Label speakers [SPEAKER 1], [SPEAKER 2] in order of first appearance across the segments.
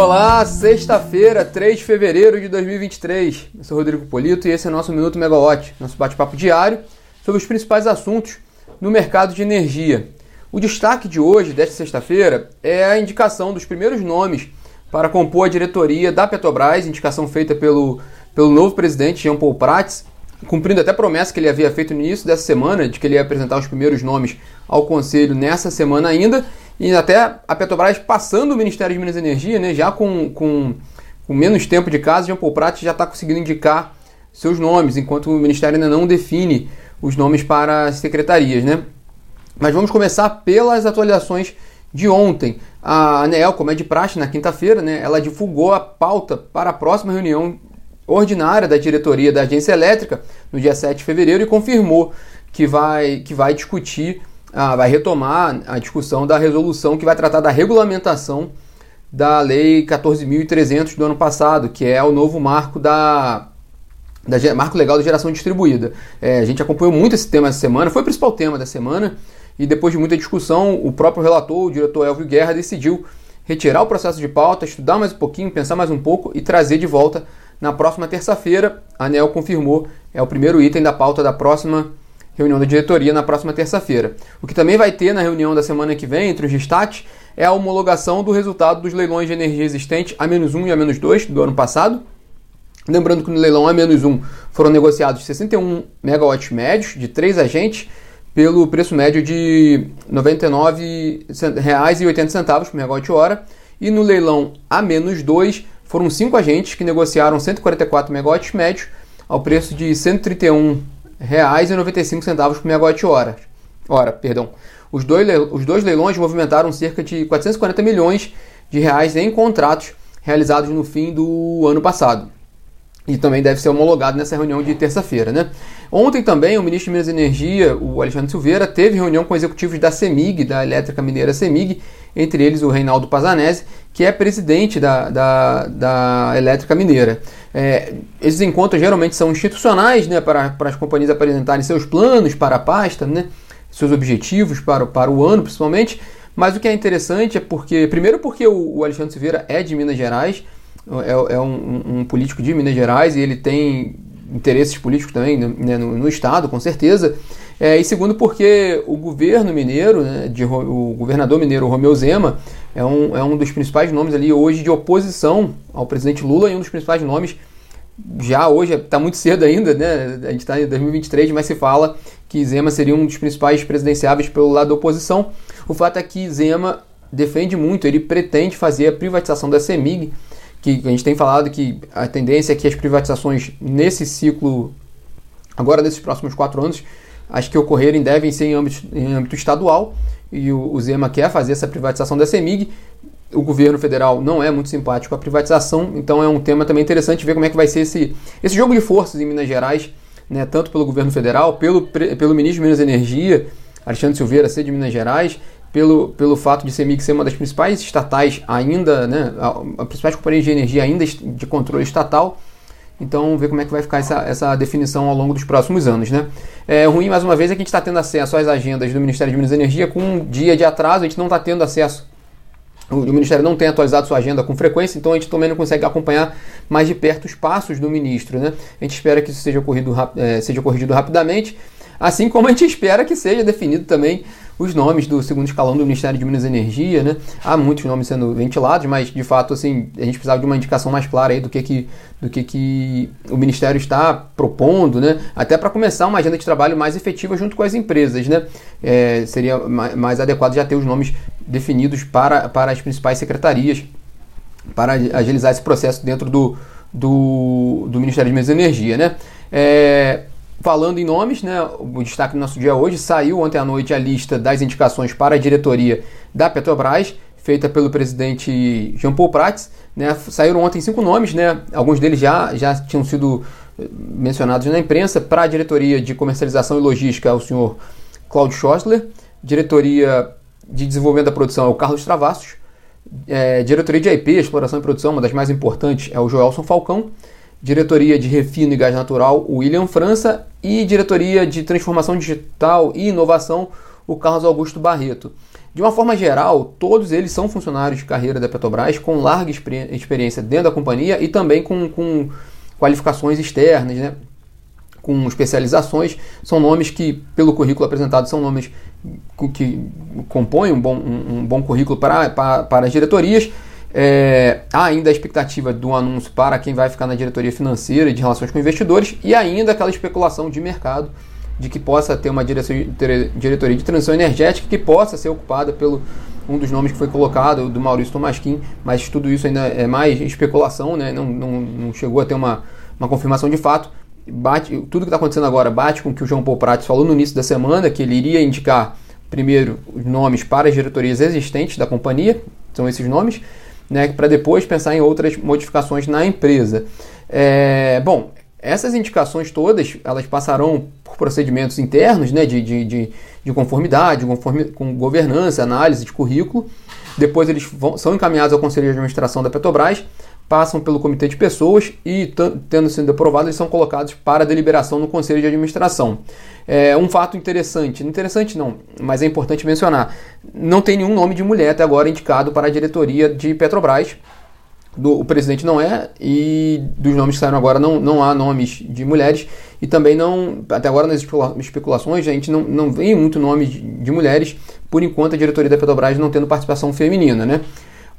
[SPEAKER 1] Olá, sexta-feira, 3 de fevereiro de 2023. Eu sou Rodrigo Polito e esse é o nosso Minuto Megawatt, nosso bate-papo diário sobre os principais assuntos no mercado de energia. O destaque de hoje, desta sexta-feira, é a indicação dos primeiros nomes para compor a diretoria da Petrobras, indicação feita pelo, pelo novo presidente Jean Paul Prats, cumprindo até a promessa que ele havia feito no início dessa semana, de que ele ia apresentar os primeiros nomes ao Conselho nessa semana ainda, e até a Petrobras passando o Ministério de Minas e Energia, né, já com, com, com menos tempo de casa, Jean Paul Prats já está conseguindo indicar seus nomes, enquanto o Ministério ainda não define os nomes para as secretarias. Né? Mas vamos começar pelas atualizações de ontem. A ANEEL, como é de praxe, na quinta-feira, né, ela divulgou a pauta para a próxima reunião ordinária da diretoria da agência elétrica no dia 7 de fevereiro e confirmou que vai, que vai discutir, ah, vai retomar a discussão da resolução que vai tratar da regulamentação da Lei 14.300 do ano passado, que é o novo marco da, da marco legal da geração distribuída. É, a gente acompanhou muito esse tema essa semana, foi o principal tema da semana, e depois de muita discussão, o próprio relator, o diretor Elvio Guerra, decidiu retirar o processo de pauta, estudar mais um pouquinho, pensar mais um pouco e trazer de volta na próxima terça-feira. A ANEL confirmou, é o primeiro item da pauta da próxima reunião da diretoria na próxima terça-feira. O que também vai ter na reunião da semana que vem, entre os destaques, é a homologação do resultado dos leilões de energia existente A-1 e A-2 do ano passado. Lembrando que no leilão A-1 foram negociados 61 megawatts médios de três agentes pelo preço médio de R$ 99,80 por megawatt-hora. E no leilão A-2 foram cinco agentes que negociaram 144 megawatts médios ao preço de R$ 131,95 por megawatt-hora. Ora, perdão. Os dois, os dois leilões movimentaram cerca de 440 milhões de reais em contratos realizados no fim do ano passado e também deve ser homologado nessa reunião de terça-feira. Né? Ontem também o ministro de Minas e Energia, o Alexandre Silveira, teve reunião com executivos da CEMIG, da Elétrica Mineira CEMIG, entre eles o Reinaldo Pazanese, que é presidente da, da, da Elétrica Mineira. É, esses encontros geralmente são institucionais, né, para, para as companhias apresentarem seus planos para a pasta, né, seus objetivos para, para o ano principalmente, mas o que é interessante é porque, primeiro porque o, o Alexandre Silveira é de Minas Gerais, é, é um, um, político de Minas Gerais e ele tem interesses políticos também né, no, no, Estado, com certeza. É, e segundo, porque o governo mineiro, né, de, o governador mineiro Romeu Zema, é um, é um dos principais nomes ali hoje de oposição ao presidente Lula e um dos principais nomes já hoje, está muito cedo ainda, né? A gente está em 2023, mas se fala que Zema seria um dos principais presidenciáveis pelo lado da oposição. O fato é que Zema defende muito, ele pretende fazer a privatização da CEMIG, que a gente tem falado que a tendência é que as privatizações nesse ciclo, agora nesses próximos quatro anos, as que ocorrerem devem ser em âmbito, em âmbito estadual, e o, o Zema quer fazer essa privatização da CEMIG. O governo federal não é muito simpático à privatização, então é um tema também interessante ver como é que vai ser esse, esse jogo de forças em Minas Gerais, né, tanto pelo governo federal, pelo, pelo ministro de Minas e Energia, Alexandre Silveira, ser de Minas Gerais, pelo, pelo fato de CEMIG ser uma das principais estatais ainda, né, a, a principais companhias de energia ainda de controle estatal. Então, ver como é que vai ficar essa, essa definição ao longo dos próximos anos. Né? É ruim, mais uma vez, é que a gente está tendo acesso às agendas do Ministério de Minas e Energia com um dia de atraso, a gente não está tendo acesso. O, o Ministério não tem atualizado sua agenda com frequência, então a gente também não consegue acompanhar mais de perto os passos do ministro. Né? A gente espera que isso seja, ocorrido, é, seja corrigido rapidamente, assim como a gente espera que seja definido também os nomes do segundo escalão do Ministério de Minas e Energia, né? Há muitos nomes sendo ventilados, mas de fato assim, a gente precisava de uma indicação mais clara aí do que que do que que o ministério está propondo, né? Até para começar uma agenda de trabalho mais efetiva junto com as empresas, né? É, seria mais adequado já ter os nomes definidos para, para as principais secretarias para agilizar esse processo dentro do, do, do Ministério de Minas e Energia, né? É, Falando em nomes, né, o destaque do nosso dia hoje saiu ontem à noite a lista das indicações para a diretoria da Petrobras, feita pelo presidente Jean Paul Prats. Né, saíram ontem cinco nomes, né, alguns deles já, já tinham sido eh, mencionados na imprensa. Para a diretoria de comercialização e logística, o senhor Claudio Schossler. Diretoria de desenvolvimento da produção é o Carlos Travassos. É, diretoria de IP, exploração e produção, uma das mais importantes, é o Joelson Falcão diretoria de refino e gás natural, William França, e diretoria de transformação digital e inovação, o Carlos Augusto Barreto. De uma forma geral, todos eles são funcionários de carreira da Petrobras com larga experiência dentro da companhia e também com, com qualificações externas, né? com especializações. São nomes que, pelo currículo apresentado, são nomes que compõem um bom, um, um bom currículo para, para, para as diretorias. É, há ainda a expectativa do anúncio para quem vai ficar na diretoria financeira e de relações com investidores, e ainda aquela especulação de mercado de que possa ter uma diretoria de transição energética que possa ser ocupada pelo um dos nomes que foi colocado, do Maurício Tomasquim, mas tudo isso ainda é mais especulação, né? não, não, não chegou a ter uma, uma confirmação de fato. Bate, tudo que está acontecendo agora bate com o que o João Paul Prats falou no início da semana, que ele iria indicar primeiro os nomes para as diretorias existentes da companhia, são esses nomes, né, para depois pensar em outras modificações na empresa. É, bom, essas indicações todas, elas passarão por procedimentos internos, né, de, de, de, de conformidade, conforme, com governança, análise de currículo. Depois eles vão, são encaminhados ao Conselho de Administração da Petrobras, passam pelo Comitê de Pessoas e, tendo sido aprovados, são colocados para deliberação no Conselho de Administração. É um fato interessante, interessante não, mas é importante mencionar, não tem nenhum nome de mulher até agora indicado para a diretoria de Petrobras, do, o presidente não é, e dos nomes que saíram agora não, não há nomes de mulheres, e também não, até agora nas especulações, a gente não, não vê muito nome de, de mulheres, por enquanto a diretoria da Petrobras não tendo participação feminina, né?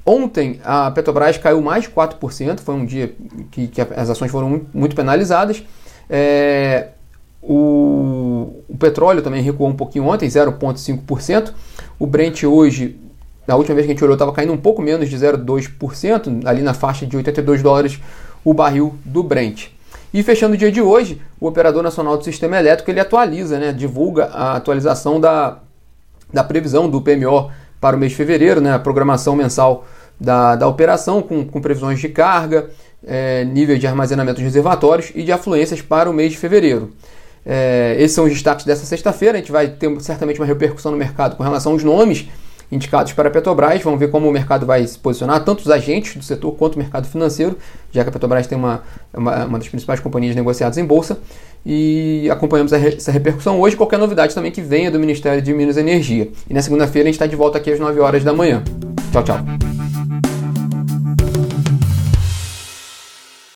[SPEAKER 1] Ontem a Petrobras caiu mais de 4%, foi um dia que, que as ações foram muito penalizadas. É, o, o, petróleo também recuou um pouquinho ontem, 0,5%. O Brent hoje na última vez que a gente olhou, estava caindo um pouco menos de 0,2%, ali na faixa de 82 dólares o barril do Brent. E fechando o dia de hoje, o Operador Nacional do Sistema Elétrico ele atualiza, né, divulga a atualização da, da previsão do PMO para o mês de fevereiro, né, a programação mensal da, da operação, com, com previsões de carga, é, nível de armazenamento de reservatórios e de afluências para o mês de fevereiro. É, esses são os destaques dessa sexta-feira. A gente vai ter certamente uma repercussão no mercado com relação aos nomes indicados para a Petrobras. Vamos ver como o mercado vai se posicionar, tanto os agentes do setor quanto o mercado financeiro, já que a Petrobras tem uma, uma, uma das principais companhias negociadas em bolsa. E acompanhamos essa repercussão hoje. Qualquer novidade também que venha do Ministério de Minas e Energia. E na segunda-feira a gente está de volta aqui às 9 horas da manhã. Tchau, tchau.